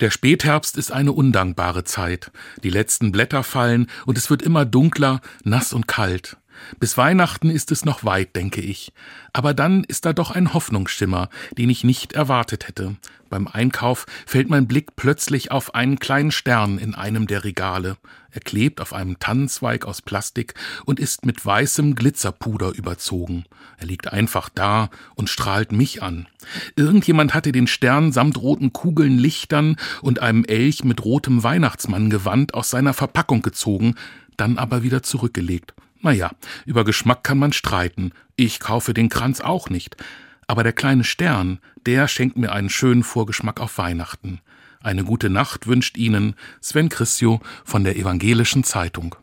Der Spätherbst ist eine undankbare Zeit. Die letzten Blätter fallen und es wird immer dunkler, nass und kalt. Bis Weihnachten ist es noch weit, denke ich. Aber dann ist da doch ein Hoffnungsschimmer, den ich nicht erwartet hätte. Beim Einkauf fällt mein Blick plötzlich auf einen kleinen Stern in einem der Regale. Er klebt auf einem Tannenzweig aus Plastik und ist mit weißem Glitzerpuder überzogen. Er liegt einfach da und strahlt mich an. Irgendjemand hatte den Stern samt roten Kugeln, Lichtern und einem Elch mit rotem Weihnachtsmanngewand aus seiner Verpackung gezogen, dann aber wieder zurückgelegt. Naja, über Geschmack kann man streiten. Ich kaufe den Kranz auch nicht. Aber der kleine Stern, der schenkt mir einen schönen Vorgeschmack auf Weihnachten. Eine gute Nacht wünscht Ihnen Sven Christio von der Evangelischen Zeitung.